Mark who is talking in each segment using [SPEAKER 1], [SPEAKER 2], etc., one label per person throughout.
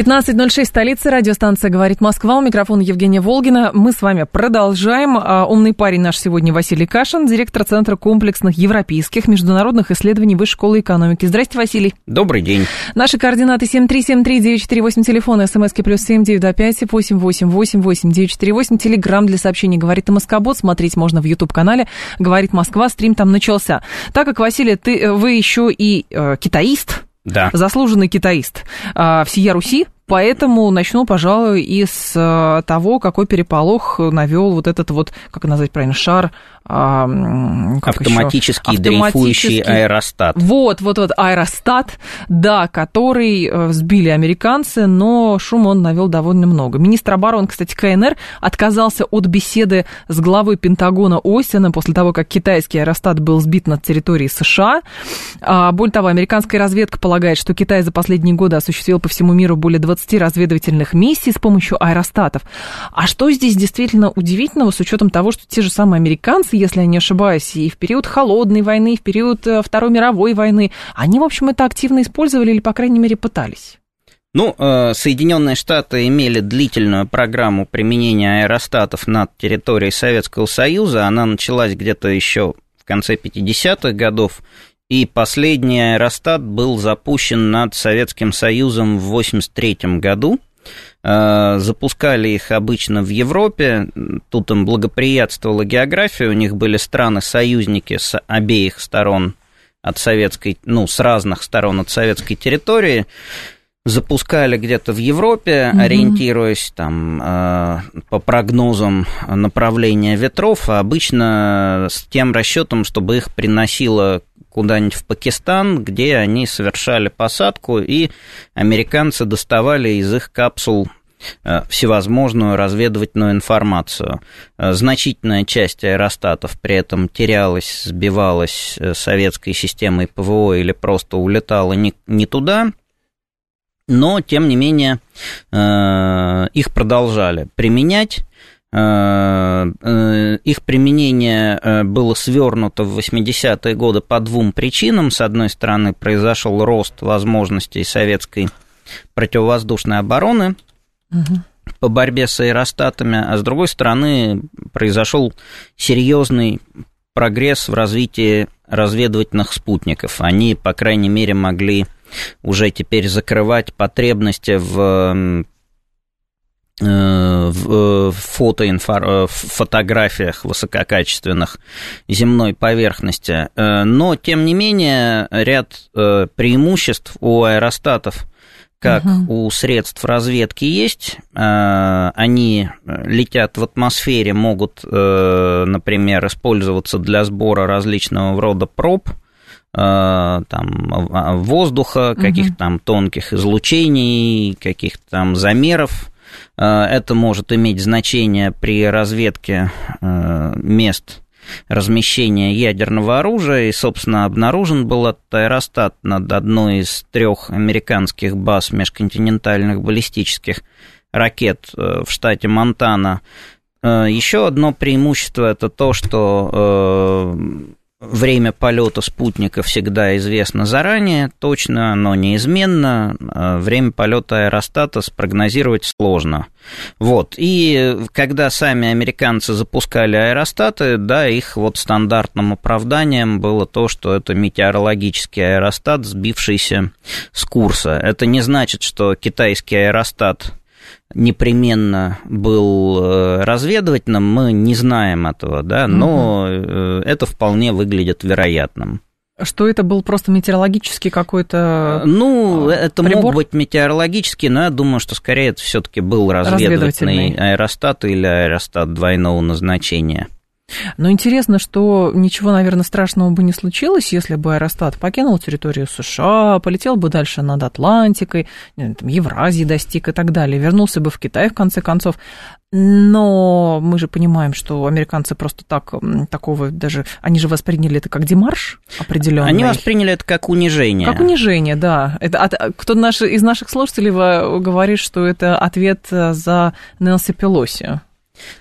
[SPEAKER 1] 15.06, столица, радиостанция «Говорит Москва». У микрофона Евгения Волгина. Мы с вами продолжаем. А, умный парень наш сегодня Василий Кашин, директор Центра комплексных европейских международных исследований Высшей школы экономики. Здрасте, Василий.
[SPEAKER 2] Добрый день.
[SPEAKER 1] Наши координаты 7373948, телефон, смски плюс 7925 8888948, телеграмм для сообщений «Говорит Москобот». Смотреть можно в YouTube-канале «Говорит Москва». Стрим там начался. Так как, Василий, ты, вы еще и э, китаист,
[SPEAKER 2] да.
[SPEAKER 1] заслуженный китаист а, всея Руси, Поэтому начну, пожалуй, из э, того, какой переполох навел вот этот вот, как назвать правильно, шар
[SPEAKER 2] автоматический, автоматический дрейфующий аэростат.
[SPEAKER 1] Вот, вот, вот, аэростат, да, который э, сбили американцы, но шум он навел довольно много. Министр обороны, кстати, КНР отказался от беседы с главой Пентагона Остина после того, как китайский аэростат был сбит над территорией США. А, более того, американская разведка полагает, что Китай за последние годы осуществил по всему миру более 20 разведывательных миссий с помощью аэростатов. А что здесь действительно удивительного с учетом того, что те же самые американцы если я не ошибаюсь, и в период холодной войны, и в период э, Второй мировой войны, они, в общем, это активно использовали или, по крайней мере, пытались.
[SPEAKER 2] Ну, э, Соединенные Штаты имели длительную программу применения аэростатов над территорией Советского Союза. Она началась где-то еще в конце 50-х годов, и последний аэростат был запущен над Советским Союзом в 1983 году. Э, запускали их обычно в Европе, тут им благоприятствовала география, у них были страны-союзники с обеих сторон от советской, ну, с разных сторон от советской территории, запускали где-то в Европе, mm ориентируясь там э, по прогнозам направления ветров, а обычно с тем расчетом, чтобы их приносило куда-нибудь в Пакистан, где они совершали посадку, и американцы доставали из их капсул э, всевозможную разведывательную информацию. Э, значительная часть аэростатов при этом терялась, сбивалась э, советской системой ПВО или просто улетала не, не туда, но, тем не менее, их продолжали применять. Э, э, их применение э, было свернуто в 80-е годы по двум причинам. С одной стороны, произошел рост возможностей советской противовоздушной обороны угу. по борьбе с аэростатами, а с другой стороны, произошел серьезный прогресс в развитии разведывательных спутников. Они, по крайней мере, могли уже теперь закрывать потребности в Э, в фотоинфор... Э, фотографиях высококачественных земной поверхности. Э, но, тем не менее, ряд преимуществ у аэростатов как угу. у средств разведки есть. Они летят в атмосфере, могут, например, использоваться для сбора различного рода проб, там, воздуха, каких-то там тонких излучений, каких-то там замеров. Э, это может иметь значение при разведке э, мест размещения ядерного оружия, и, собственно, обнаружен был этот аэростат над одной из трех американских баз межконтинентальных баллистических ракет э, в штате Монтана. Еще одно преимущество это то, что Время полета спутника всегда известно заранее, точно, но неизменно. А время полета аэростата спрогнозировать сложно. Вот. И когда сами американцы запускали аэростаты, да, их вот стандартным оправданием было то, что это метеорологический аэростат, сбившийся с курса. Это не значит, что китайский аэростат непременно был э, разведывательным, мы не знаем этого, да, но угу. это вполне выглядит вероятным.
[SPEAKER 1] Что это был просто метеорологический какой-то.
[SPEAKER 2] Э, ну, это прибор? мог быть метеорологический, но я думаю, что скорее это все-таки был разведывательный, разведывательный аэростат или аэростат двойного назначения.
[SPEAKER 1] Но интересно, что ничего, наверное, страшного бы не случилось, если бы Аэростат покинул территорию США, полетел бы дальше над Атлантикой, там, Евразии достиг и так далее, вернулся бы в Китай, в конце концов. Но мы же понимаем, что американцы просто так, такого даже, они же восприняли это как демарш определенный.
[SPEAKER 2] Они восприняли это как унижение.
[SPEAKER 1] Как унижение, да. Это, от, кто наш, из наших слушателей говорит, что это ответ за Нэнси Пелоси.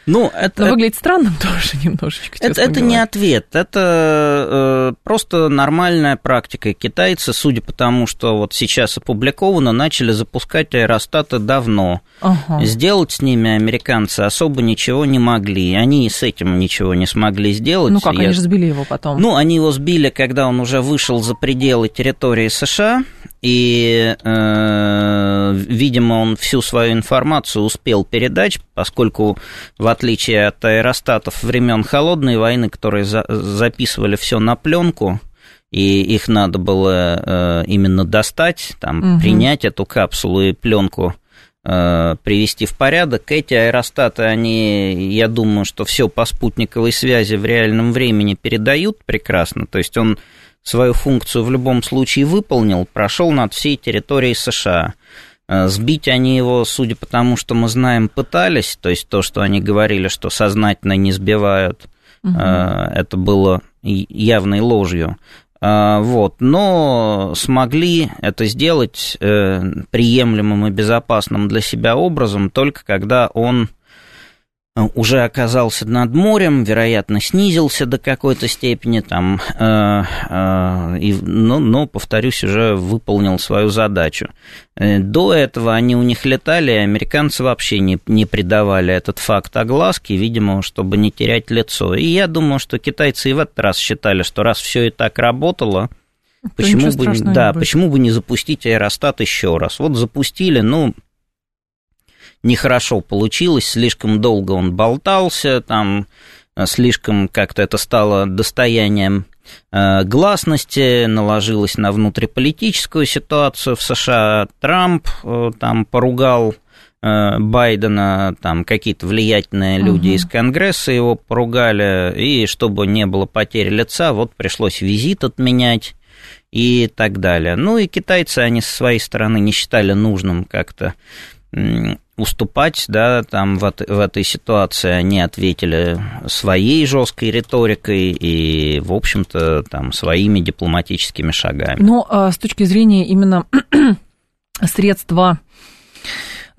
[SPEAKER 1] Ну, это, Но выглядит странным тоже немножечко.
[SPEAKER 2] Это, это не ответ, это э, просто нормальная практика. Китайцы, судя по тому, что вот сейчас опубликовано, начали запускать аэростаты давно. Ага. Сделать с ними американцы особо ничего не могли. Они и с этим ничего не смогли сделать.
[SPEAKER 1] Ну как, Я... они же сбили его потом.
[SPEAKER 2] Ну, они его сбили, когда он уже вышел за пределы территории США и, э, видимо, он всю свою информацию успел передать, поскольку, в отличие от аэростатов времен Холодной войны, которые за записывали все на пленку, и их надо было э, именно достать, там, угу. принять эту капсулу и пленку э, привести в порядок. Эти аэростаты, они, я думаю, что все по спутниковой связи в реальном времени передают прекрасно. То есть он свою функцию в любом случае выполнил, прошел над всей территорией США. Э, сбить они его, судя по тому, что мы знаем, пытались, то есть то, что они говорили, что сознательно не сбивают, угу. это было явной ложью. Э, вот, но смогли это сделать приемлемым и безопасным для себя образом только когда он уже оказался над морем, вероятно, снизился до какой-то степени, там, э, э, и, но, но, повторюсь, уже выполнил свою задачу. Э, до этого они у них летали, американцы вообще не, не придавали этот факт огласки, видимо, чтобы не терять лицо. И я думаю, что китайцы и в этот раз считали, что раз все и так работало, почему бы, да, почему бы не запустить аэростат еще раз? Вот запустили, ну, нехорошо получилось, слишком долго он болтался, там э, слишком как-то это стало достоянием э, гласности, наложилось на внутриполитическую ситуацию в США. Трамп э, там поругал Байдена, там какие-то влиятельные люди угу. из Конгресса его поругали, и чтобы не было потери лица, вот пришлось визит отменять и так далее. Ну и китайцы, они со своей стороны не считали нужным как-то уступать, да, там в, в этой ситуации они ответили своей жесткой риторикой и, в общем-то, там своими дипломатическими шагами.
[SPEAKER 1] Но а, с точки зрения именно средства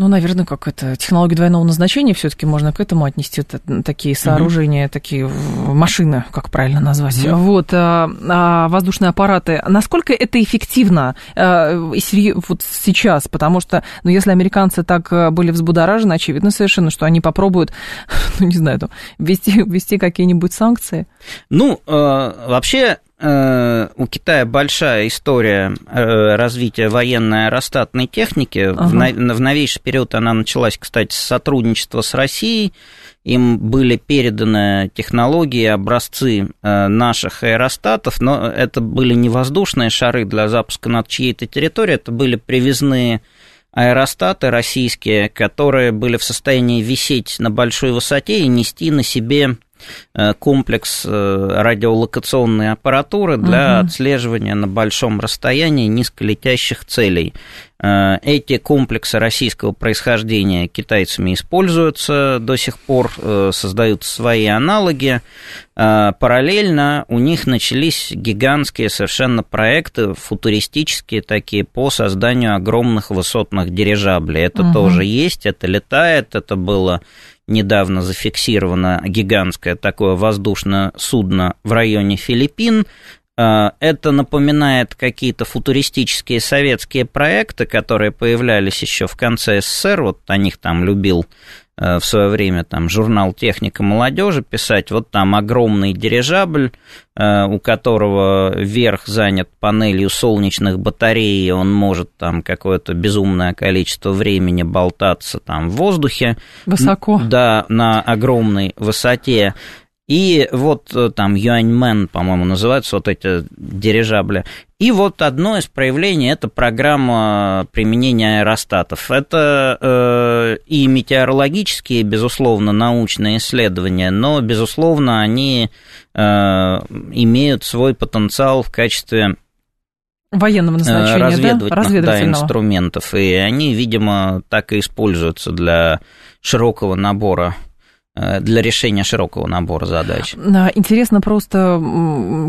[SPEAKER 1] ну, наверное, как это, технология двойного назначения все-таки можно к этому отнести это, такие сооружения, угу. такие машины, как правильно назвать. Угу. Вот, а, а, воздушные аппараты. Насколько это эффективно а, вот сейчас? Потому что, ну, если американцы так э, были взбудоражены, очевидно совершенно, что они попробуют, ну, не знаю, там, ввести, ввести какие-нибудь санкции.
[SPEAKER 2] Ну, э, вообще у Китая большая история э, развития военной аэростатной техники. Ага. В новейший период она началась, кстати, с сотрудничества с Россией. Им были переданы технологии, образцы э, наших аэростатов, но это были не воздушные шары для запуска над чьей-то территорией, это были привезные аэростаты российские, которые были в состоянии висеть на большой высоте и нести на себе Э, комплекс э, радиолокационной аппаратуры для угу. отслеживания на большом расстоянии низколетящих целей. Э, эти комплексы российского происхождения китайцами используются до сих пор, создают свои аналоги. Параллельно у них начались гигантские совершенно проекты, футуристические такие, по созданию огромных высотных дирижаблей. Это угу. тоже есть, это летает, это было недавно зафиксировано гигантское такое воздушное судно в районе Филиппин. А, это напоминает какие-то футуристические советские проекты, которые появлялись еще в конце СССР. Вот о них там любил в свое время там журнал «Техника молодежи» писать, вот там огромный дирижабль, э, у которого верх занят панелью солнечных батарей, и он может там какое-то безумное количество времени болтаться там в воздухе.
[SPEAKER 1] Высоко.
[SPEAKER 2] Да, на огромной высоте. И вот э, там Юаньмен, по-моему, называются вот эти дирижабли. И вот одно из проявлений – это программа применения аэростатов. Это э, и метеорологические, безусловно, научные исследования, но, безусловно, они э, имеют свой потенциал в качестве
[SPEAKER 1] военного э, назначения,
[SPEAKER 2] разведывательных, да? разведывательного да, инструментов. И они, видимо, так и используются для широкого набора для решения широкого набора задач.
[SPEAKER 1] Интересно просто,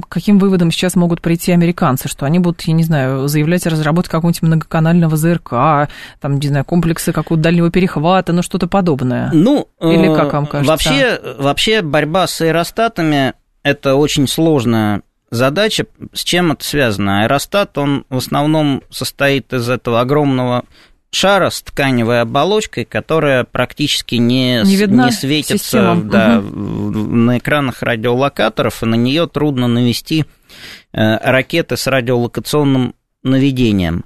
[SPEAKER 1] каким выводом сейчас могут прийти американцы, что они будут, я не знаю, заявлять о разработке какого-нибудь многоканального ЗРК, там, не знаю, комплексы какого-то дальнего перехвата, ну что-то подобное.
[SPEAKER 2] Ну,
[SPEAKER 1] или как вам кажется?
[SPEAKER 2] Вообще, вообще борьба с аэростатами – это очень сложная задача. С чем это связано? Аэростат, он в основном состоит из этого огромного шара с тканевой оболочкой, которая практически не, не, видна не светится да, угу. на экранах радиолокаторов, и на нее трудно навести э, ракеты с радиолокационным наведением.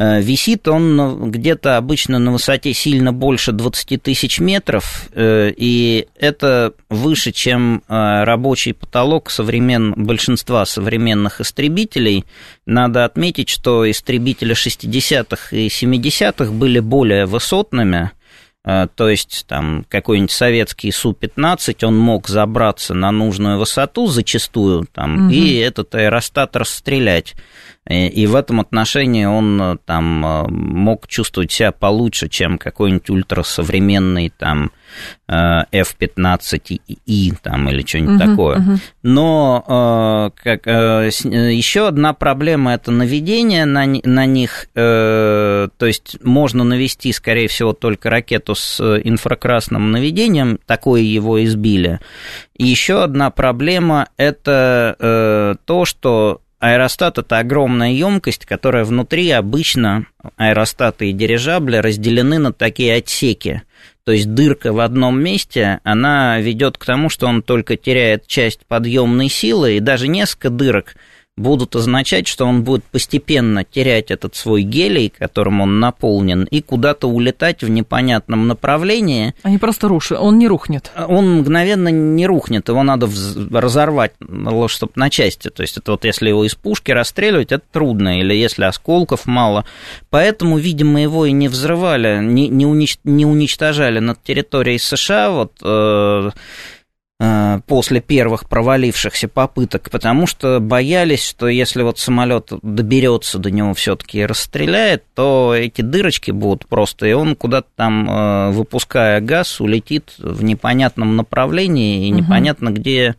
[SPEAKER 2] Э, висит он где-то обычно на высоте сильно больше 20 тысяч метров, э, и это выше, чем э, рабочий потолок современ... большинства современных истребителей. Надо отметить, что истребители 60-х и 70-х были более высотными, то есть там какой-нибудь советский Су-15, он мог забраться на нужную высоту зачастую, там, угу. и этот аэростат расстрелять. И в этом отношении он э, там э, мог чувствовать себя получше, чем какой-нибудь ультрасовременный там э, F-15И там, или что-нибудь uh-huh, такое. Uh-huh. Но как, еще одна проблема – это наведение на, на них. То есть можно навести, скорее всего, только ракету с инфракрасным наведением, такое его избили. И еще одна проблема – это то, что Аэростат – это огромная емкость, которая внутри обычно аэростаты и дирижабли разделены на такие отсеки. То есть дырка в одном месте, она ведет к тому, что он только теряет часть подъемной силы, и даже несколько дырок – будут означать, что он будет постепенно терять этот свой гелий, которым он наполнен, и куда-то улетать в непонятном направлении.
[SPEAKER 1] Не просто рушит, он не рухнет.
[SPEAKER 2] Он мгновенно не рухнет, его надо разорвать, чтобы на части. То есть это вот если его из пушки расстреливать, это трудно, или если осколков мало. Поэтому, видимо, его и не взрывали, не, не, унич, не уничтожали над территорией США. Вот Э, после первых провалившихся попыток, потому что боялись, что если вот самолет доберется до него все-таки и расстреляет, то эти дырочки будут просто, и он куда-то там, э, выпуская газ, улетит в непонятном направлении, и непонятно где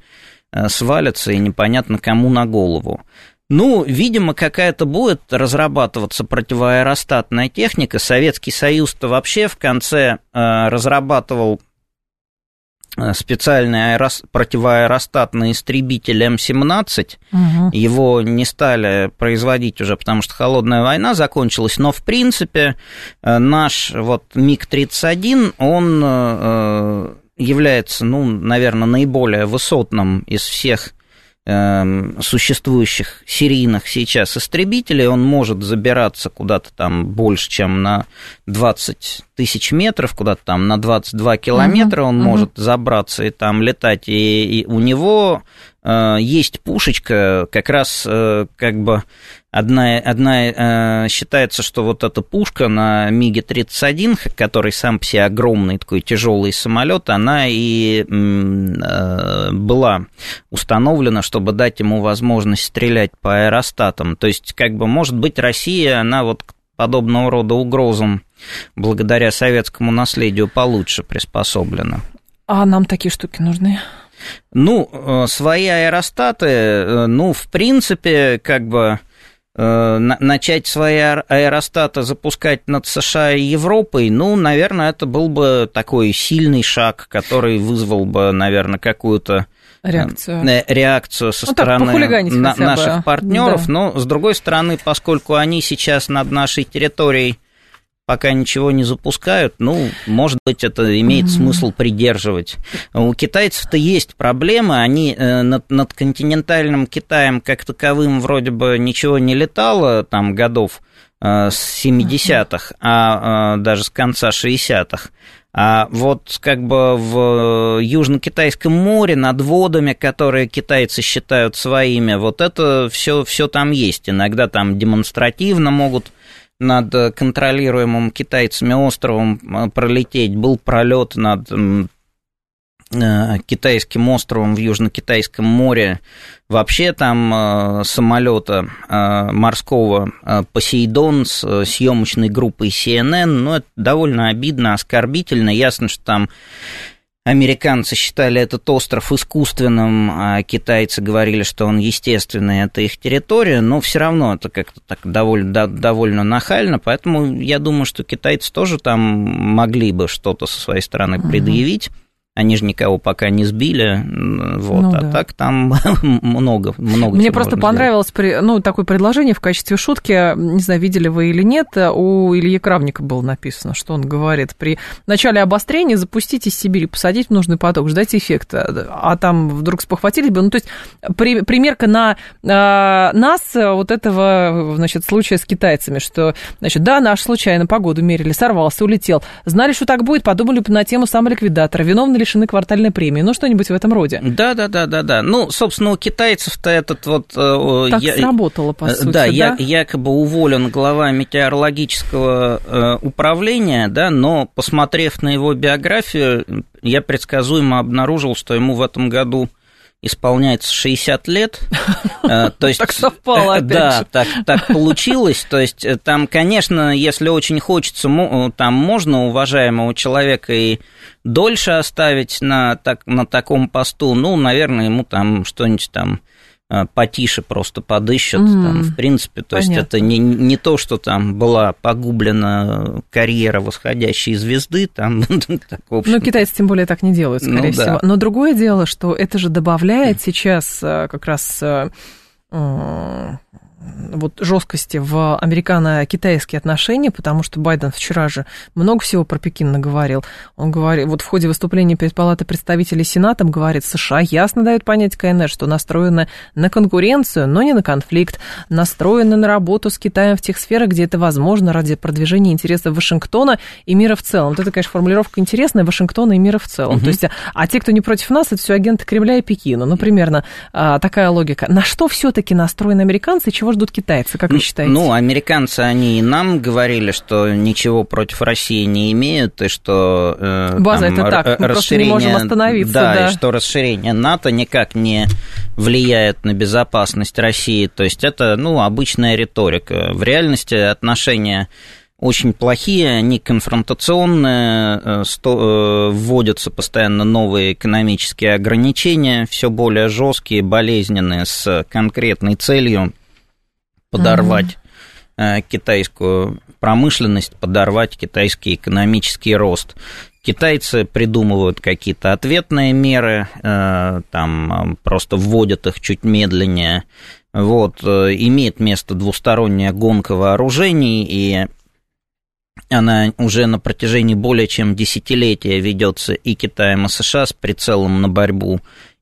[SPEAKER 2] э, свалится, и непонятно кому на голову. Ну, видимо, какая-то будет разрабатываться противоаэростатная техника. Советский Союз-то вообще в конце разрабатывал Э, специальный аэрос... противоаэростатный истребитель М-17. Угу. Его не стали производить уже, потому что холодная война закончилась. Но, в принципе, э, наш вот МиГ-31, он э, является, ну, наверное, наиболее высотным из всех существующих серийных сейчас истребителей, он может забираться куда-то там больше, чем на 20 тысяч метров, куда-то там на 22 километра он uh-huh. может забраться и там летать, и, и у него э, есть пушечка, как раз э, как бы Одна, одна э, считается, что вот эта пушка на Миге-31, который сам по себе огромный такой тяжелый самолет, она и э, была установлена, чтобы дать ему возможность стрелять по аэростатам. То есть, как бы, может быть, Россия, она вот к подобного рода угрозам благодаря советскому наследию получше приспособлена.
[SPEAKER 1] А нам такие штуки нужны?
[SPEAKER 2] Ну, э, свои аэростаты, э, ну, в принципе, как бы начать свои аэростаты запускать над США и Европой, ну, наверное, это был бы такой сильный шаг, который вызвал бы, наверное, какую-то
[SPEAKER 1] э, реакцию,
[SPEAKER 2] э, реакцию со ну, стороны на, наших партнеров. Да. Но, с другой стороны, поскольку они сейчас над нашей территорией пока ничего не запускают, ну, может быть, это имеет mm-hmm. смысл придерживать. У китайцев-то есть проблемы, они э, над, над континентальным Китаем как таковым вроде бы ничего не летало, там, годов э, с 70-х, а э, даже с конца 60-х. А вот как бы в Южно-Китайском море над водами, которые китайцы считают своими, вот это все, все там есть. Иногда там демонстративно могут над контролируемым китайцами островом э, пролететь. Был пролет над Э, китайским островом в Южно-Китайском море. Вообще там э, самолета э, морского Посейдон с съемочной группой CNN, ну, это довольно обидно, оскорбительно. Ясно, что там Американцы считали этот остров искусственным, а китайцы говорили, что он естественный, это их территория, но все равно это как-то так довольно, довольно нахально, поэтому я думаю, что китайцы тоже там могли бы что-то со своей стороны предъявить. Угу. Они же никого пока не сбили, вот, ну, а да. так там много, много.
[SPEAKER 1] Мне просто понравилось, при, ну, такое предложение в качестве шутки, не знаю, видели вы или нет, у Ильи Кравника было написано, что он говорит, при начале обострения запустить из Сибири, посадить в нужный поток, ждать эффекта, а там вдруг спохватились бы, ну, то есть при, примерка на э, нас вот этого, значит, случая с китайцами, что, значит, да, наш случайно погоду мерили, сорвался, улетел, знали, что так будет, подумали бы на тему самоликвидатора, виновны ли лишены квартальной премии. Ну, что-нибудь в этом роде.
[SPEAKER 2] Да, да, да, да, да. Ну, собственно, у китайцев-то этот вот...
[SPEAKER 1] Э, так я, сработало, по э, сути,
[SPEAKER 2] да? Я, якобы уволен глава метеорологического э, управления, да, но, посмотрев на его биографию, я предсказуемо обнаружил, что ему в этом году исполняется 60 лет.
[SPEAKER 1] Э, то есть, так совпало опять
[SPEAKER 2] Да, так, так получилось. То есть э, там, конечно, если очень хочется, э, там можно уважаемого человека и дольше оставить на, так, на таком посту. Ну, наверное, ему там что-нибудь там потише просто подыщут. Mm, там, в принципе, то понятно. есть это не, не то, что там была погублена карьера восходящей звезды. Там,
[SPEAKER 1] так, в общем... Ну, китайцы тем более так не делают, скорее ну, всего. Да. Но другое дело, что это же добавляет сейчас а, как раз а, вот жесткости в американо-китайские отношения, потому что Байден вчера же много всего про Пекин наговорил. Он говорит, вот в ходе выступления перед Палатой представителей Сенатом говорит, США ясно дают понять КНР, что настроены на конкуренцию, но не на конфликт, настроены на работу с Китаем в тех сферах, где это возможно ради продвижения интересов Вашингтона и мира в целом. Вот это, конечно, формулировка интересная, Вашингтона и мира в целом. Угу. То есть, а те, кто не против нас, это все агенты Кремля и Пекина. Ну, примерно а, такая логика. На что все-таки настроены американцы, чего ждут китайцы, как вы считаете?
[SPEAKER 2] Ну, американцы, они и нам говорили, что ничего против России не имеют, и что...
[SPEAKER 1] Э, База там, это так, мы просто не можем остановиться.
[SPEAKER 2] Да, да, и что расширение НАТО никак не влияет на безопасность России. То есть это, ну, обычная риторика. В реальности отношения очень плохие, они конфронтационные, э, э, вводятся постоянно новые экономические ограничения, все более жесткие, болезненные, с конкретной целью подорвать угу. китайскую промышленность, подорвать китайский экономический рост. Китайцы придумывают какие-то ответные меры, там просто вводят их чуть медленнее. Вот, имеет место двусторонняя гонка вооружений, и она уже на протяжении более чем десятилетия ведется и Китаем, и США с прицелом на борьбу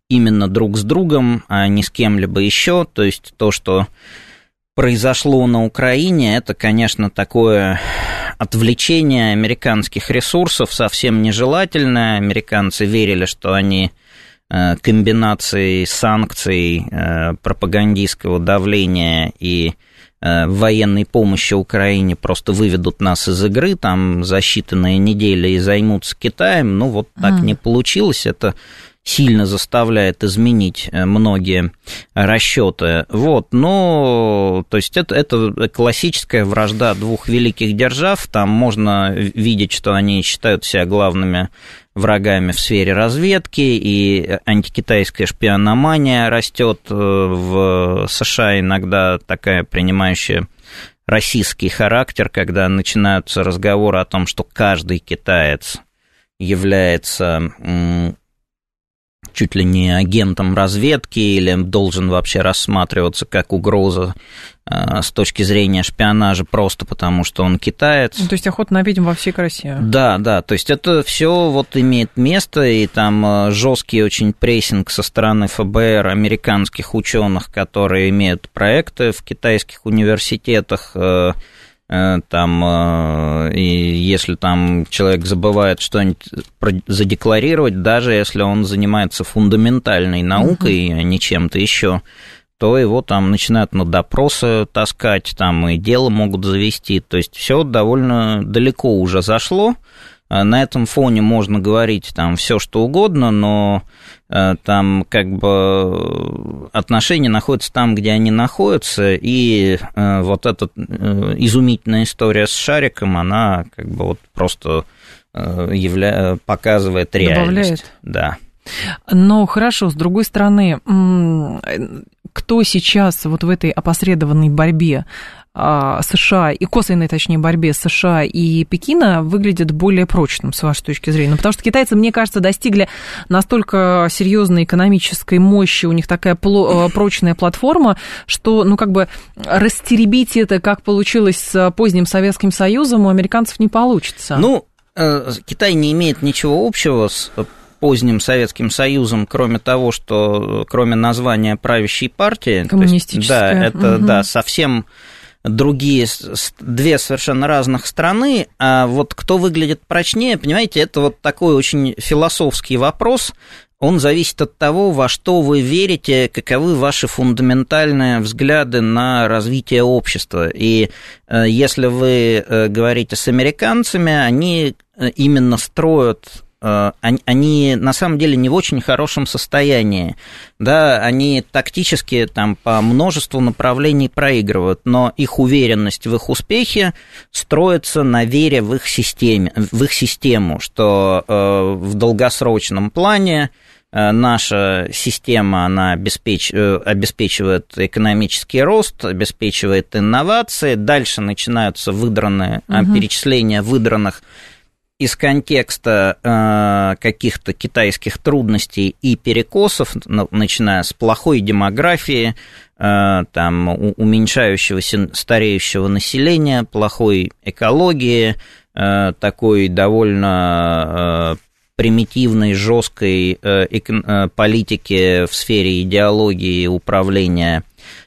[SPEAKER 2] именно друг с другом, а не с кем-либо еще. То есть то, что произошло на Украине, это, конечно, такое отвлечение американских ресурсов совсем нежелательное. Американцы верили, что они э, комбинацией санкций, э, пропагандистского давления и Э, военной помощи Украине просто выведут нас из игры там за считанные недели и займутся Китаем. Ну, вот так mm. не получилось. Это сильно заставляет изменить э, многие расчеты. Вот, но, то есть это, это классическая вражда двух великих держав. Там можно видеть, что они считают себя главными врагами в сфере разведки, и антикитайская шпиономания растет э, в США иногда такая принимающая российский характер, когда начинаются разговоры о том, что каждый китаец является чуть ли не агентом разведки или должен вообще рассматриваться как угроза э, с точки зрения шпионажа просто потому, что он китаец.
[SPEAKER 1] Ну, то есть охота на ведьм во всей красе.
[SPEAKER 2] Да, да, то есть это все вот имеет место, и там э, жесткий очень прессинг со стороны ФБР американских ученых, которые имеют проекты в китайских университетах, э, там, э, и если там человек забывает что-нибудь задекларировать, даже если он занимается фундаментальной наукой, а не чем-то еще, то его там начинают на допросы таскать, там и дело могут завести. То есть все довольно далеко уже зашло. Э, на этом фоне можно говорить там все что угодно, но Э, там как бы отношения находятся там, где они находятся, и э, вот эта э, изумительная история с шариком, она как бы вот просто явля... показывает реальность. Добавляет. Да.
[SPEAKER 1] Но хорошо, с другой стороны, кто сейчас вот в этой опосредованной борьбе США и косвенной, точнее, борьбе США и Пекина выглядит более прочным, с вашей точки зрения? Ну, потому что китайцы, мне кажется, достигли настолько серьезной экономической мощи, у них такая э, прочная платформа, что, ну, как бы растеребить это, как получилось с поздним Советским Союзом, у американцев не получится.
[SPEAKER 2] Ну, э, Китай не имеет ничего общего с поздним Советским Союзом, кроме того, что кроме названия правящей партии,
[SPEAKER 1] коммунистическая,
[SPEAKER 2] да, это угу. да совсем другие, две совершенно разных страны, а вот кто выглядит прочнее, понимаете, это вот такой очень философский вопрос, он зависит от того, во что вы верите, каковы ваши фундаментальные взгляды на развитие общества. И э, если вы э, говорите с американцами, они э, именно строят они, они на самом деле не в очень хорошем состоянии. Да, они тактически там по множеству направлений проигрывают, но их уверенность в их успехе строится на вере в их, системе, в их систему, что э, в долгосрочном плане э, наша система, она обеспеч... Э, обеспечивает экономический рост, обеспечивает инновации, дальше начинаются выдранные угу. перечисления выдранных из контекста э, каких-то китайских трудностей и перекосов, начиная с плохой демографии, э, там, уменьшающегося стареющего населения, плохой экологии, э, такой довольно э, примитивной, жесткой э, э, политики в сфере идеологии управления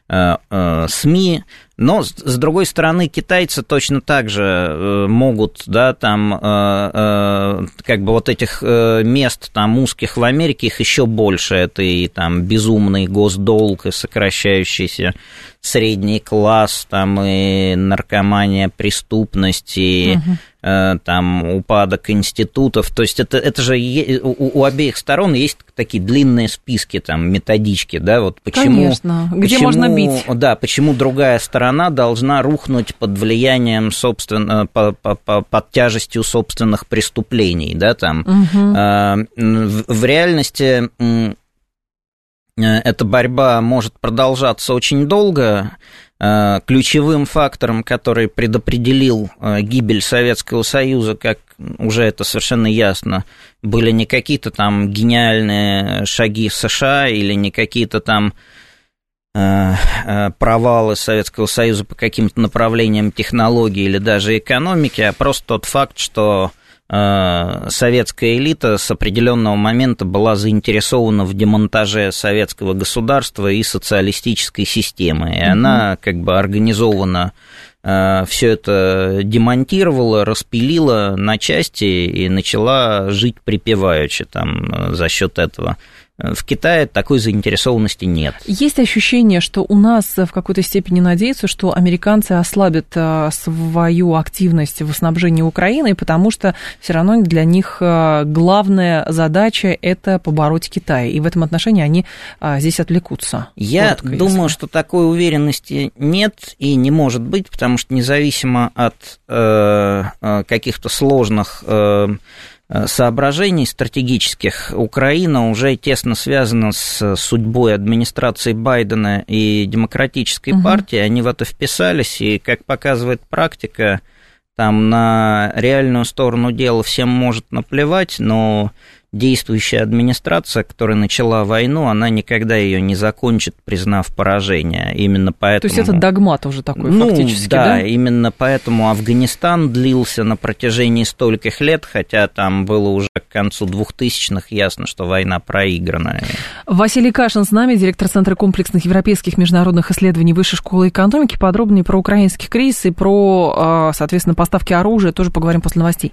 [SPEAKER 2] э, СМИ, но, с другой стороны, китайцы точно так же могут, да, там, как бы вот этих мест там узких в Америке, их еще больше. Это и там безумный госдолг, и сокращающийся средний класс, там, и наркомания, преступность, и угу там упадок институтов. То есть это, это же у, у обеих сторон есть такие длинные списки, там, методички, да, вот почему...
[SPEAKER 1] Конечно, где
[SPEAKER 2] почему,
[SPEAKER 1] можно бить.
[SPEAKER 2] Да, почему другая сторона должна рухнуть под влиянием, собственно, по, по, по, под тяжестью собственных преступлений, да, там. Угу. В, в реальности эта борьба может продолжаться очень долго. А, ключевым фактором, который предопределил а, гибель Советского Союза, как уже это совершенно ясно, были не какие-то там гениальные шаги США или не какие-то там Э, э, провалы Советского Союза по каким-то направлениям технологии или даже экономики, а просто тот факт, что э, советская элита с определенного момента была заинтересована в демонтаже советского государства и социалистической системы. И mm-hmm. она как бы организованно все это демонтировала, распилила на части и начала жить припеваючи там за счет этого. В Китае такой заинтересованности нет.
[SPEAKER 1] Есть ощущение, что у нас в какой-то степени надеются, что американцы ослабят а, свою активность в снабжении Украины, потому что все равно для них главная задача – это побороть Китай. И в этом отношении они здесь отвлекутся.
[SPEAKER 2] Я коротко, думаю, если. что такой уверенности нет и не может быть, потому что независимо от э, э каких-то сложных э, Э, соображений стратегических Украина уже тесно связана с судьбой администрации Байдена и Демократической угу. партии. Они в это вписались, и, как показывает практика, там на реальную сторону дела всем может наплевать, но действующая администрация, которая начала войну, она никогда ее не закончит, признав поражение. Именно поэтому...
[SPEAKER 1] То есть это догмат уже такой
[SPEAKER 2] ну,
[SPEAKER 1] фактически,
[SPEAKER 2] да?
[SPEAKER 1] да,
[SPEAKER 2] именно поэтому Афганистан длился на протяжении стольких лет, хотя там было уже к концу 2000-х ясно, что война проиграна.
[SPEAKER 1] Василий Кашин с нами, директор Центра комплексных европейских международных исследований Высшей школы экономики. Подробнее про украинский кризис и про, а, соответственно, поставки оружия тоже поговорим после новостей.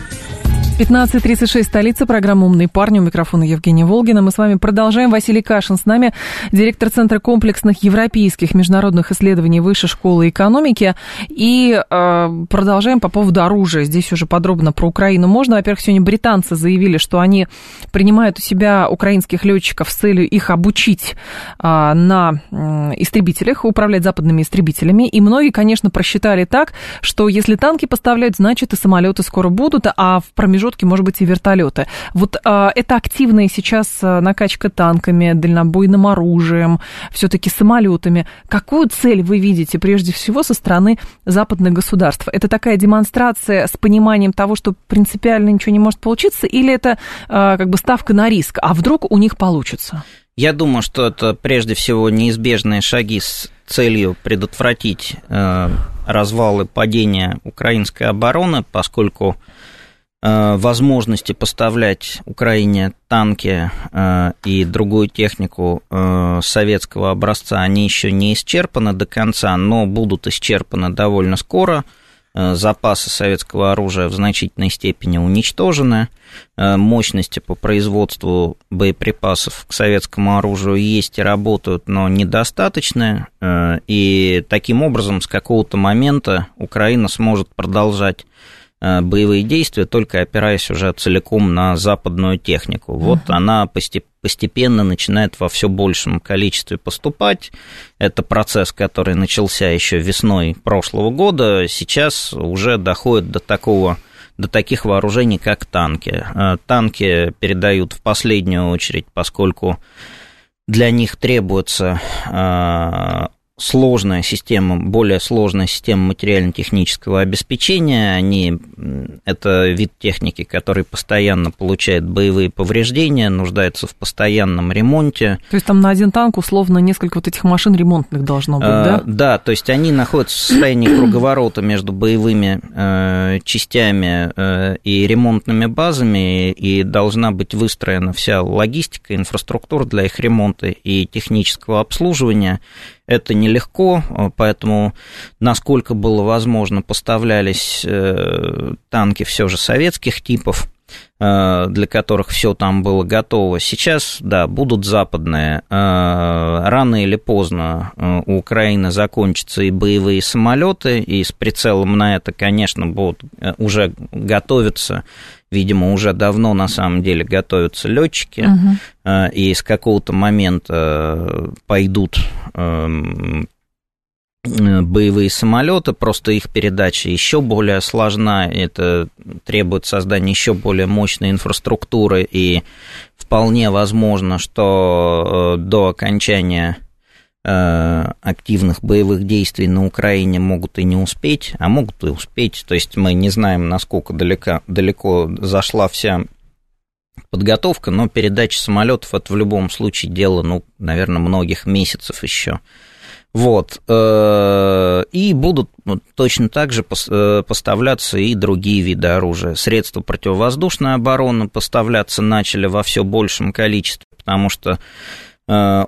[SPEAKER 1] 15.36, столица, программа «Умные парни», у микрофона Евгения Волгина. Мы с вами продолжаем. Василий Кашин с нами, директор Центра комплексных европейских международных исследований Высшей школы экономики. И э, продолжаем по поводу оружия. Здесь уже подробно про Украину можно. Во-первых, сегодня британцы заявили, что они принимают у себя украинских летчиков с целью их обучить э, на э, истребителях, управлять западными истребителями. И многие, конечно, просчитали так, что если танки поставляют, значит и самолеты скоро будут, а в промежутке промежутке, может быть, и вертолеты. Вот а, это активная сейчас а, накачка танками, дальнобойным оружием, все-таки самолетами. Какую цель вы видите прежде всего со стороны западных государств? Это такая демонстрация с пониманием того, что принципиально ничего не может получиться, или это а, как бы ставка на риск, а вдруг у них получится?
[SPEAKER 2] Я думаю, что это прежде всего неизбежные шаги с целью предотвратить э, развал и падение украинской обороны, поскольку возможности поставлять Украине танки э, и другую технику э, советского образца, они еще не исчерпаны до конца, но будут исчерпаны довольно скоро. Запасы советского оружия в значительной степени уничтожены. Мощности по производству боеприпасов к советскому оружию есть и работают, но недостаточны. И таким образом с какого-то момента Украина сможет продолжать Э, боевые действия, только опираясь уже целиком на западную технику. Вот uh-huh. она постепенно начинает во все большем количестве поступать. Это процесс, который начался еще весной прошлого года, сейчас уже доходит до такого до таких вооружений, как танки. Э, танки передают в последнюю очередь, поскольку для них требуется э, сложная система, более сложная система материально-технического обеспечения. Они, это вид техники, который постоянно получает боевые повреждения, нуждается в постоянном ремонте.
[SPEAKER 1] То есть там на один танк условно несколько вот этих машин ремонтных должно быть, а, да?
[SPEAKER 2] Да, то есть они находятся в состоянии круговорота между боевыми э, частями э, и ремонтными базами, и должна быть выстроена вся логистика, инфраструктура для их ремонта и технического обслуживания. Это нелегко, э, поэтому, насколько было возможно, поставлялись э, танки все же советских типов, для которых все там было готово. Сейчас, да, будут западные. Рано или поздно у Украины закончатся и боевые самолеты, и с прицелом на это, конечно, будут уже готовиться видимо, уже давно на самом деле готовятся летчики, угу. и с какого-то момента пойдут эм, боевые самолеты, просто их передача еще более сложна, это требует создания еще более мощной инфраструктуры, и вполне возможно, что э, до окончания Э, активных боевых действий на Украине могут и не успеть, а могут и успеть. То есть мы не знаем, насколько далеко, далеко зашла вся подготовка, но передача самолетов это в любом случае дело, ну, наверное, многих месяцев еще. Вот. Э, и будут точно так же э, поставляться и другие виды оружия. Средства противовоздушной обороны поставляться начали во все большем количестве, потому что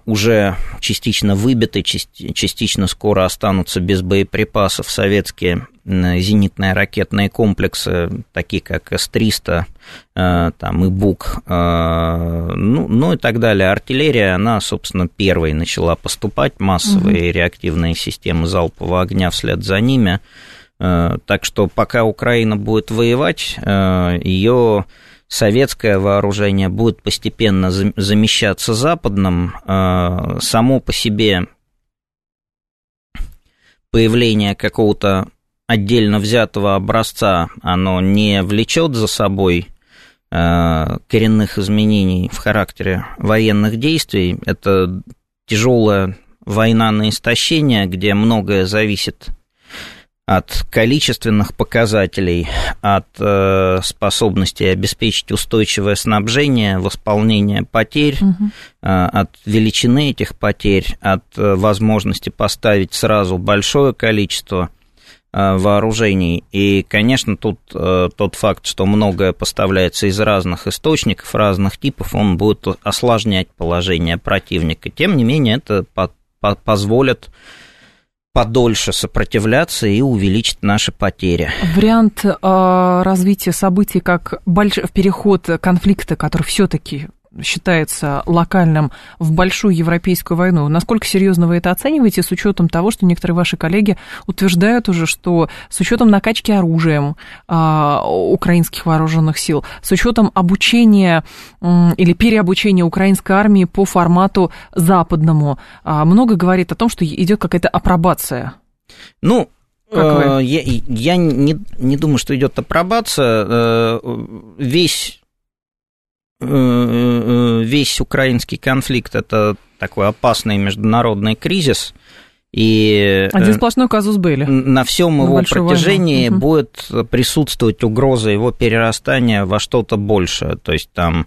[SPEAKER 2] уже частично выбиты, частично скоро останутся без боеприпасов советские зенитные ракетные комплексы, такие как С-300, э, там, и БУК, э, ну, ну и так далее. Артиллерия, она, собственно, первой начала поступать, массовые угу. реактивные системы залпового огня вслед за ними. Так что пока Украина будет воевать, ее советское вооружение будет постепенно замещаться западным, а, само по себе появление какого-то отдельно взятого образца, оно не влечет за собой коренных изменений в характере военных действий. Это тяжелая война на истощение, где многое зависит от количественных показателей, от э, способности обеспечить устойчивое снабжение, восполнение потерь, угу. э, от величины этих потерь, от э, возможности поставить сразу большое количество э, вооружений. И, конечно, тут э, тот факт, что многое поставляется из разных источников, разных типов, он будет осложнять положение противника. Тем не менее, это по по позволит подольше сопротивляться и увеличить наши потери.
[SPEAKER 1] Вариант э, развития событий как больш... переход конфликта, который все-таки считается локальным в большую европейскую войну. Насколько серьезно вы это оцениваете с учетом того, что некоторые ваши коллеги утверждают уже, что с учетом накачки оружием а, украинских вооруженных сил, с учетом обучения или переобучения украинской армии по формату западному, а, много говорит о том, что идет какая-то апробация.
[SPEAKER 2] Ну, э, я, я не, не думаю, что идет апробация. Э, весь Э, э, весь украинский конфликт это такой опасный международный кризис. И
[SPEAKER 1] Один э, сплошной казус были.
[SPEAKER 2] На всем его протяжении войну. будет присутствовать угроза его перерастания во что-то большее. То есть там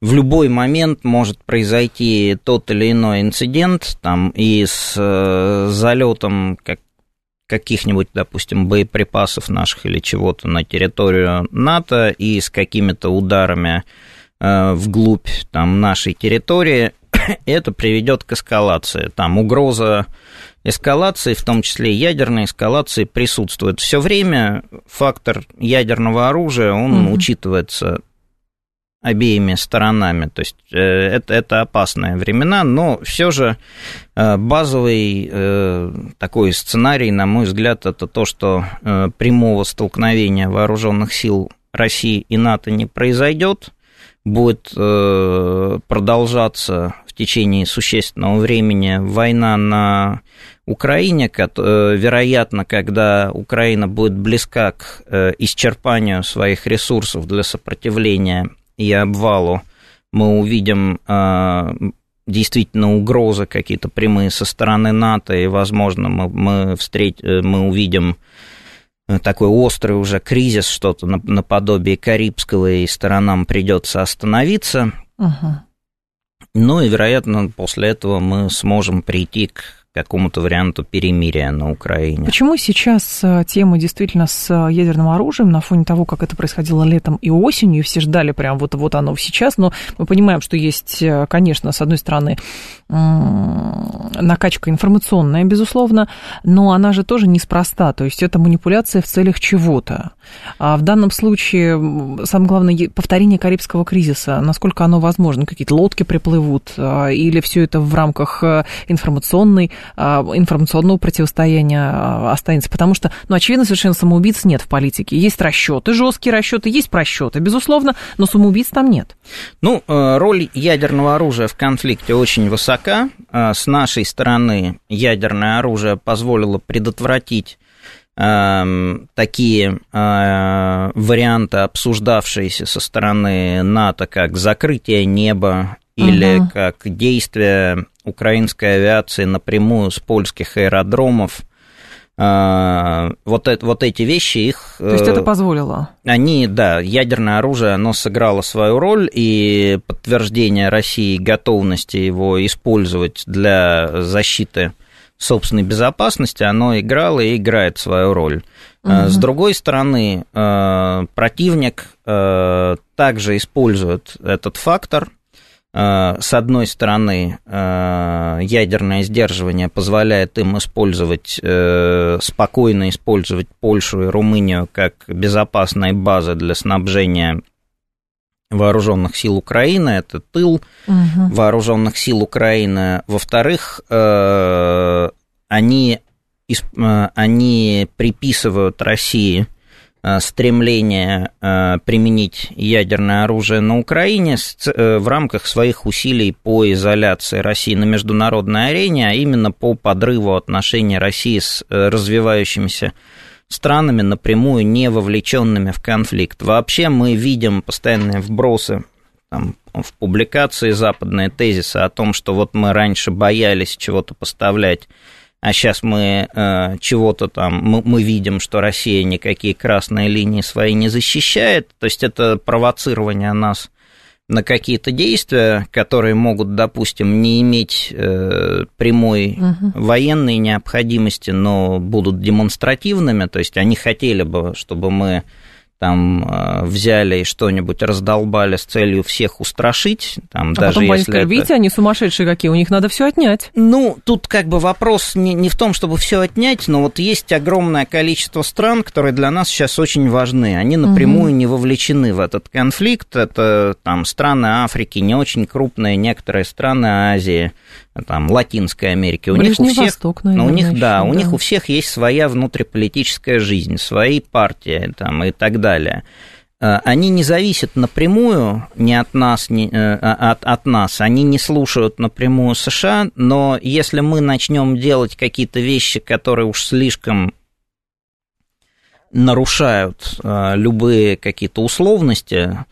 [SPEAKER 2] в любой момент может произойти тот или иной инцидент, там и с залетом как, каких-нибудь, допустим, боеприпасов наших или чего-то на территорию НАТО, и с какими-то ударами Э, вглубь там, нашей территории, это приведет к эскалации. Там угроза эскалации, в том числе ядерной эскалации, присутствует. Все время фактор ядерного оружия, он угу. учитывается обеими сторонами. То есть э, это, это опасные времена, но все же э, базовый такой сценарий, на мой взгляд, это то, что прямого столкновения вооруженных сил России и НАТО не произойдет будет э, продолжаться в течение существенного времени война на Украине, э, вероятно, когда Украина будет близка к э, исчерпанию своих ресурсов для сопротивления и обвалу, мы увидим действительно угрозы какие-то прямые со стороны НАТО, и, возможно, мы, мы, встреть, мы увидим такой острый уже кризис, что-то наподобие Карибского, и сторонам придется остановиться. Угу. Ну и, вероятно, после этого мы сможем прийти к какому-то варианту перемирия на Украине.
[SPEAKER 1] Почему сейчас э, тема действительно с э, ядерным оружием на фоне того, как это происходило летом и осенью, все ждали прям вот, вот оно сейчас, но мы понимаем, что есть, э, конечно, с одной стороны, накачка информационная, безусловно, но она же тоже неспроста, то есть это манипуляция в целях чего-то. А в данном случае, самое главное, повторение Карибского кризиса, насколько оно возможно, какие-то лодки приплывут, или все это в рамках информационной информационного противостояния а, останется, потому что, ну, очевидно, совершенно самоубийц нет в политике. Есть расчеты, жесткие расчеты, есть просчеты, безусловно, но самоубийц там нет.
[SPEAKER 2] Ну, э, роль ядерного оружия в конфликте очень высока. Э, с нашей стороны ядерное оружие позволило предотвратить эм, такие э, варианты, обсуждавшиеся со стороны НАТО, как закрытие неба или угу. как действия украинской авиации напрямую с польских аэродромов. А, вот, это, вот эти вещи их...
[SPEAKER 1] То есть это э, позволило?
[SPEAKER 2] Они, да, ядерное оружие, оно сыграло свою роль, и подтверждение России готовности его использовать для защиты собственной безопасности, оно играло и играет свою роль. Угу. С другой стороны, э, противник также использует этот фактор – Э, с одной стороны, э, ядерное сдерживание позволяет им использовать, э, спокойно использовать Польшу и Румынию как безопасные базы для снабжения вооруженных сил Украины, это тыл угу. вооруженных сил Украины. Во-вторых, они, они приписывают России Э, стремление э, применить ядерное оружие на Украине э, в рамках своих усилий по изоляции России на международной арене, а именно по подрыву отношений России с развивающимися странами, напрямую не вовлеченными в конфликт. Вообще мы видим постоянные вбросы там, в публикации западные тезисы о том, что вот мы раньше боялись чего-то поставлять, а сейчас мы э, чего-то там, мы, мы видим, что Россия никакие красные линии свои не защищает, то есть это провоцирование нас на какие-то действия, которые могут, допустим, не иметь э, прямой угу. военной необходимости, но будут демонстративными, то есть они хотели бы, чтобы мы там э, взяли и что-нибудь раздолбали с целью всех устрашить, там,
[SPEAKER 1] а
[SPEAKER 2] даже
[SPEAKER 1] потом
[SPEAKER 2] если
[SPEAKER 1] это... видите, они сумасшедшие какие, у них надо все отнять.
[SPEAKER 2] Ну, тут как бы вопрос не, не в том, чтобы все отнять, но вот есть огромное количество стран, которые для нас сейчас очень важны. Они напрямую угу. не вовлечены в этот конфликт. Это там страны Африки, не очень крупные, некоторые страны Азии, там, Латинской Америки. У
[SPEAKER 1] Ближний
[SPEAKER 2] них у всех,
[SPEAKER 1] Восток, наверное,
[SPEAKER 2] у них,
[SPEAKER 1] еще,
[SPEAKER 2] да,
[SPEAKER 1] да,
[SPEAKER 2] у них у всех есть своя внутриполитическая жизнь, свои партии там, и так далее. Э, они не зависят напрямую не от нас, не, э, а от, от нас, они не слушают напрямую США, но если мы начнем делать какие-то вещи, которые уж слишком нарушают э, любые какие-то условности,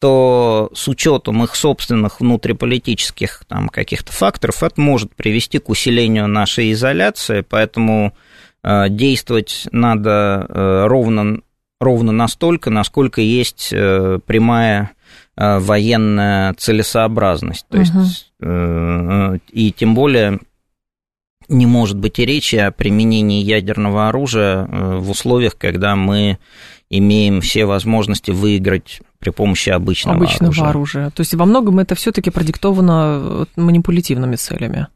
[SPEAKER 2] то с учетом их собственных внутриполитических там, каких-то факторов это может привести к усилению нашей изоляции, поэтому действовать надо ровно, ровно настолько, насколько есть э, прямая э, военная целесообразность. То угу. есть, э, и тем более не может быть и речи о применении ядерного оружия в условиях, когда мы имеем все возможности выиграть при помощи обычного,
[SPEAKER 1] обычного
[SPEAKER 2] оружия.
[SPEAKER 1] оружия. То есть во многом это все-таки продиктовано манипулятивными целями.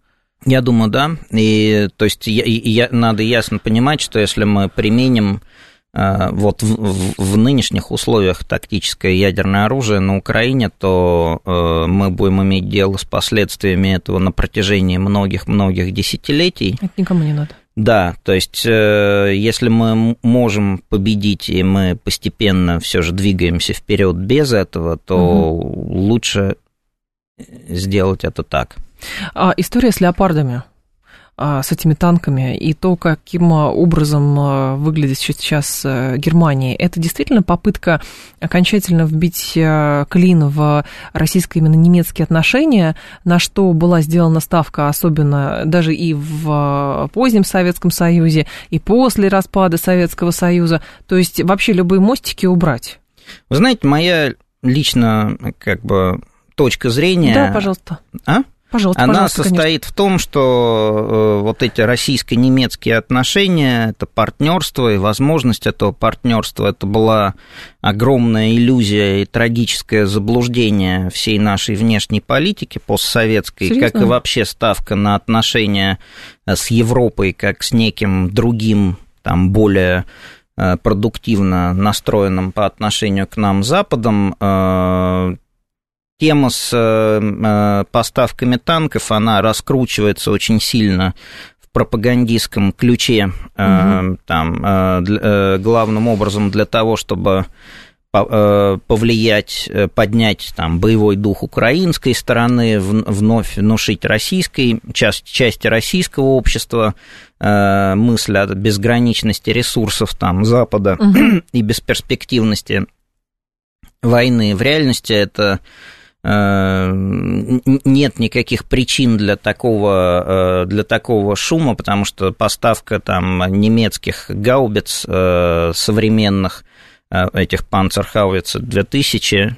[SPEAKER 2] Я думаю, да. И то есть я, я, надо ясно понимать, что если мы применим вот в, в, в нынешних условиях тактическое ядерное оружие на Украине, то э, мы будем иметь дело с последствиями этого на протяжении многих-многих десятилетий.
[SPEAKER 1] Это никому не надо.
[SPEAKER 2] Да, то есть э, если мы можем победить и мы постепенно все же двигаемся вперед без этого, то угу. лучше сделать это так.
[SPEAKER 1] А, история с леопардами. А, с этими танками и то, каким а, образом а, выглядит сейчас э, Германия, это действительно попытка окончательно вбить клин в российско именно немецкие отношения, на что была сделана ставка, особенно даже и в позднем Советском Союзе, и после распада Советского Союза, то есть вообще любые мостики убрать?
[SPEAKER 2] Вы знаете, моя лично как бы точка зрения...
[SPEAKER 1] Да, пожалуйста.
[SPEAKER 2] А?
[SPEAKER 1] Пожалуйста,
[SPEAKER 2] Она
[SPEAKER 1] пожалуйста,
[SPEAKER 2] состоит
[SPEAKER 1] конечно.
[SPEAKER 2] в том, что э, вот эти российско-немецкие отношения, это партнерство и возможность этого партнерства, это была огромная иллюзия и трагическое заблуждение всей нашей внешней политики постсоветской,
[SPEAKER 1] Серьезно?
[SPEAKER 2] как и вообще ставка на отношения с Европой как с неким другим, там, более э, продуктивно настроенным по отношению к нам Западом, э, тема с э, э, поставками танков, она раскручивается очень сильно в пропагандистском ключе, угу. там, главным образом для того, чтобы повлиять, поднять там, боевой дух украинской стороны, вновь внушить российской, часть, части российского общества мысль о безграничности ресурсов там, Запада угу. и бесперспективности войны. В реальности это нет никаких причин для такого, э, для такого шума, потому что поставка там немецких гаубиц э, современных, этих Panzerhaubitze 2000,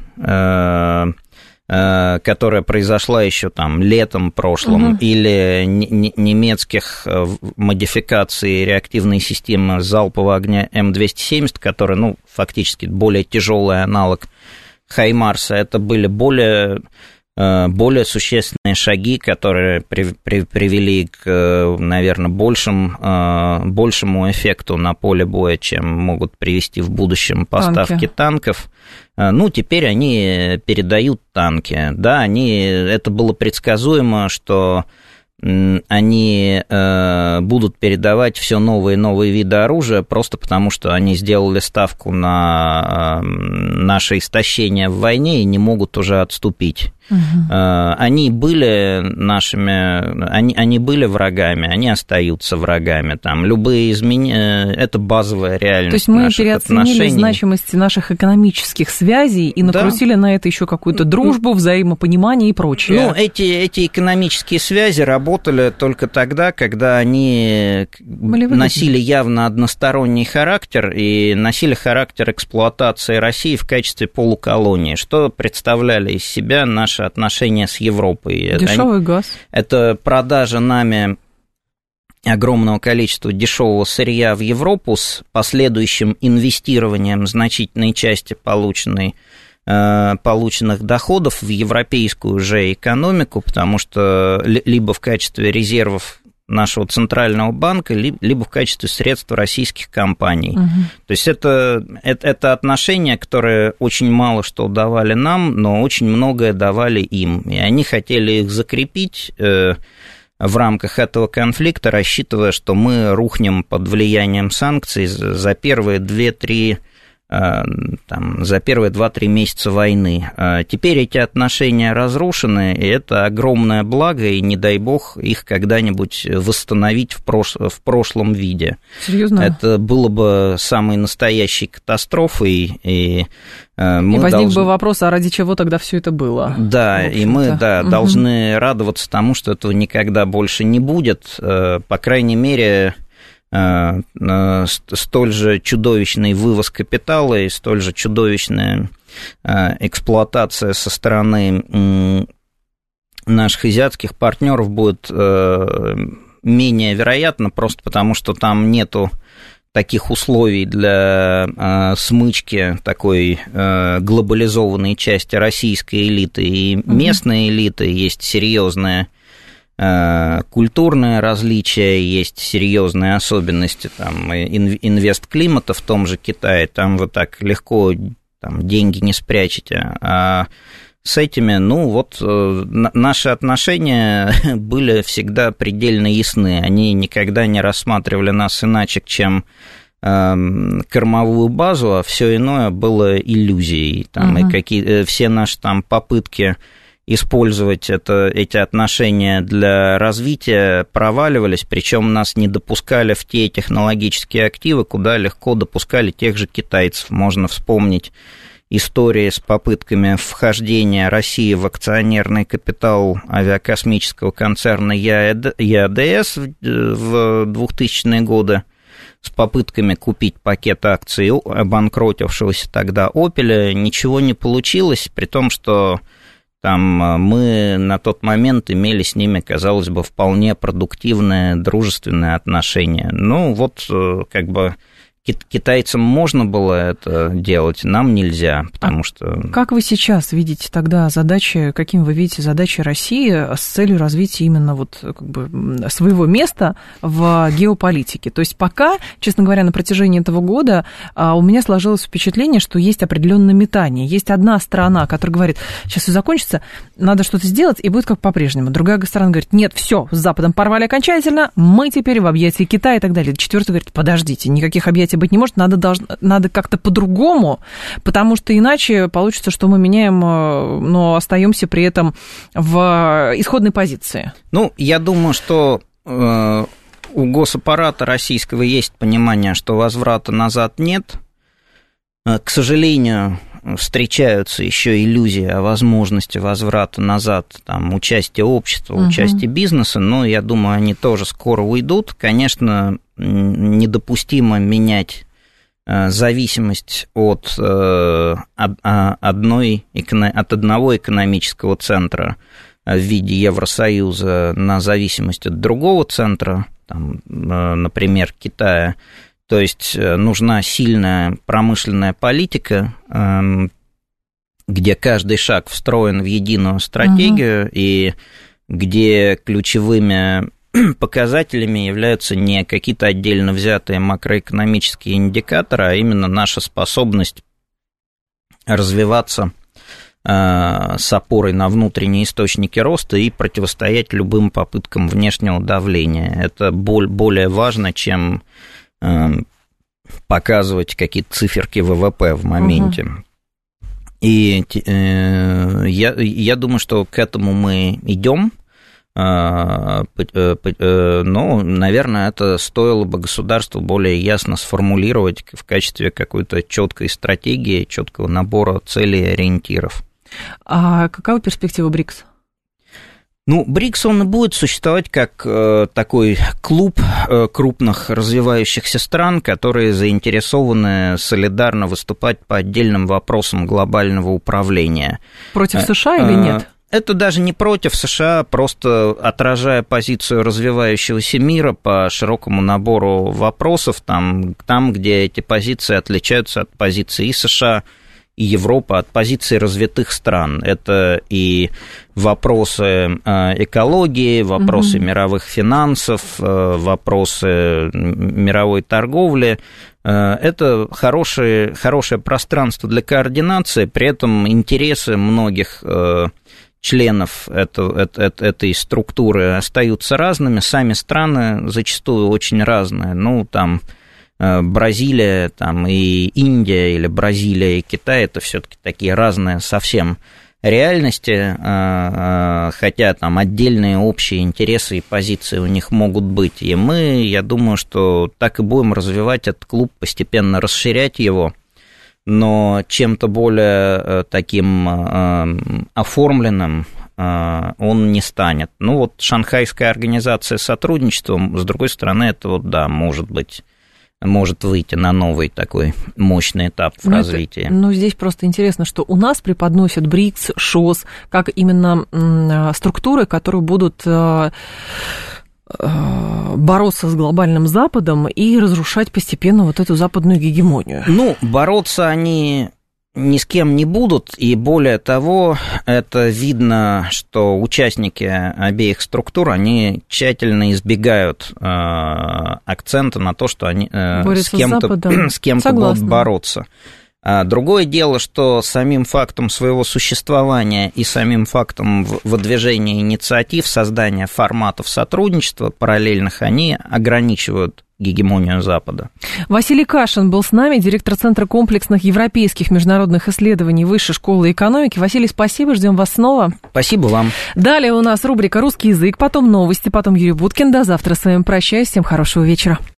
[SPEAKER 2] которая произошла еще там летом прошлым, угу. или немецких модификаций реактивной системы залпового огня М270, которая, ну, фактически более тяжелый аналог Хаймарса, это были более э, более существенные шаги, которые при, при, привели к, наверное, большим, э, большему эффекту на поле боя, чем могут привести в будущем поставки танки. танков. Э, ну, теперь они передают танки. Да, они, это было предсказуемо, что они э, будут передавать все новые и новые виды оружия просто потому, что они сделали ставку на э, наше истощение в войне и не могут уже отступить. Угу. Они были нашими, они, они были врагами, они остаются врагами. Там любые изменения, это базовая реальность.
[SPEAKER 1] То есть мы переоценили отношений. значимость наших экономических связей и накрутили да. на это еще какую-то дружбу, взаимопонимание и прочее.
[SPEAKER 2] Ну, эти, эти экономические связи работали только тогда, когда они носили явно односторонний характер и носили характер эксплуатации России в качестве полуколонии, что представляли из себя наши наши отношения с Европой.
[SPEAKER 1] Дешевый Они, газ.
[SPEAKER 2] Это продажа нами огромного количества дешевого сырья в Европу с последующим инвестированием значительной части полученной э, полученных доходов в европейскую же экономику, потому что либо в качестве резервов нашего центрального банка, либо в качестве средства российских компаний. Угу. То есть это, это, это отношения, которые очень мало что давали нам, но очень многое давали им. И они хотели их закрепить э, в рамках этого конфликта, рассчитывая, что мы рухнем под влиянием санкций за первые 2-3 Э, там, за первые 2-3 месяца войны. Э, теперь эти отношения разрушены, и это огромное благо, и не дай бог их когда-нибудь восстановить в, прош... в прошлом виде.
[SPEAKER 1] Серьезно?
[SPEAKER 2] Это было бы самой настоящей катастрофой, и
[SPEAKER 1] э, мы и возник должны... бы вопрос, а ради чего тогда все это было?
[SPEAKER 2] Да, и мы да, угу. должны радоваться тому, что этого никогда больше не будет. По крайней мере, Э, э, столь же чудовищный вывоз капитала и столь же чудовищная э, эксплуатация со стороны наших азиатских партнеров будет менее вероятно, просто потому что там нету таких условий для э, смычки такой э, глобализованной части российской элиты. И местной элиты есть серьезная Э, культурные различия, есть серьезные особенности, там, инвест-климата в том же Китае, там вы так легко там, деньги не спрячете, а с этими, ну вот, э, наши отношения были всегда предельно ясны, они никогда не рассматривали нас иначе, чем эм, кормовую базу, а все иное было иллюзией, там, угу. и какие, э, все наши там попытки использовать это, эти отношения для развития проваливались, причем нас не допускали в те технологические активы, куда легко допускали тех же китайцев. Можно вспомнить истории с попытками вхождения России в акционерный капитал авиакосмического концерна ЯДС в 2000-е годы, с попытками купить пакет акций обанкротившегося тогда «Опеля», ничего не получилось, при том, что там э, мы на тот момент имели с ними, казалось бы, вполне продуктивное, дружественное отношение. Ну, вот э, как бы Китайцам можно было это делать, нам нельзя, потому а что...
[SPEAKER 1] Как вы сейчас видите тогда задачи, каким вы видите задачи России с целью развития именно вот как бы своего места в геополитике? То есть пока, честно говоря, на протяжении этого года а, у меня сложилось впечатление, что есть определенное метание. Есть одна сторона, которая говорит, сейчас все закончится, надо что-то сделать, и будет как по-прежнему. Другая сторона говорит, нет, все, с Западом порвали окончательно, мы теперь в объятии Китая и так далее. Четвертый говорит, подождите, никаких объятий быть не может, надо, долж... надо как-то по-другому, потому что иначе получится, что мы меняем, э, но остаемся при этом в исходной позиции.
[SPEAKER 2] Ну, я думаю, что э, у госаппарата российского есть понимание, что возврата назад нет. Э, к сожалению, встречаются еще иллюзии о возможности возврата назад, там, участия общества, угу. участия бизнеса, но я думаю, они тоже скоро уйдут. Конечно, недопустимо менять э, зависимость от, э, а, одной, от одного экономического центра в виде Евросоюза на зависимость от другого центра, там, э, например, Китая. То есть нужна сильная промышленная политика, эм, где каждый шаг встроен в единую стратегию угу. и где ключевыми показателями являются не какие-то отдельно взятые макроэкономические индикаторы, а именно наша способность развиваться э, с опорой на внутренние источники роста и противостоять любым попыткам внешнего давления. Это более важно, чем э, показывать какие-то циферки ВВП в моменте. Угу. И э, я, я думаю, что к этому мы идем. А, э, э, но, наверное, это стоило бы государству более ясно сформулировать в качестве какой-то четкой стратегии, четкого набора целей и ориентиров.
[SPEAKER 1] А какова перспектива БРИКС?
[SPEAKER 2] Ну, БРИКС, он и будет существовать как э, такой клуб э, крупных развивающихся стран, которые заинтересованы солидарно выступать по отдельным вопросам глобального управления.
[SPEAKER 1] Против э, США или нет?
[SPEAKER 2] Это даже не против США, просто отражая позицию развивающегося мира по широкому набору вопросов, там, там где эти позиции отличаются от позиции и США, и Европа от позиции развитых стран. Это и вопросы э, экологии, вопросы угу. мировых финансов, э, вопросы мировой торговли. Э, это хорошее, хорошее пространство для координации, при этом интересы многих членов это, это, этой структуры остаются разными, сами страны зачастую очень разные. Ну, там Э, Бразилия там, и Индия, или Бразилия и Китай, это все-таки такие разные совсем реальности, э, э, хотя там отдельные общие интересы и позиции у них могут быть. И мы, я думаю, что так и будем развивать этот клуб, постепенно расширять его, но чем-то более таким оформленным он не станет. Ну вот Шанхайская организация сотрудничества, с другой стороны, это вот, да, может быть может выйти на новый такой мощный этап в ну, развитии.
[SPEAKER 1] Это, ну, здесь просто интересно, что у нас преподносят БРИКС, ШОС, как именно структуры, которые будут бороться с глобальным Западом и разрушать постепенно вот эту западную гегемонию.
[SPEAKER 2] Ну, бороться они ни с кем не будут, и более того, это видно, что участники обеих структур, они тщательно избегают э, акцента на то, что они э, с кем-то, с кем-то будут бороться. А другое дело, что самим фактом своего существования и самим фактом выдвижения инициатив, создания форматов сотрудничества параллельных, они ограничивают гегемонию Запада.
[SPEAKER 1] Василий Кашин был с нами, директор Центра комплексных европейских международных исследований Высшей школы экономики. Василий, спасибо, ждем вас снова.
[SPEAKER 2] Спасибо вам.
[SPEAKER 1] Далее у нас рубрика «Русский язык», потом новости, потом Юрий Буткин. До завтра с вами прощаюсь. Всем хорошего вечера.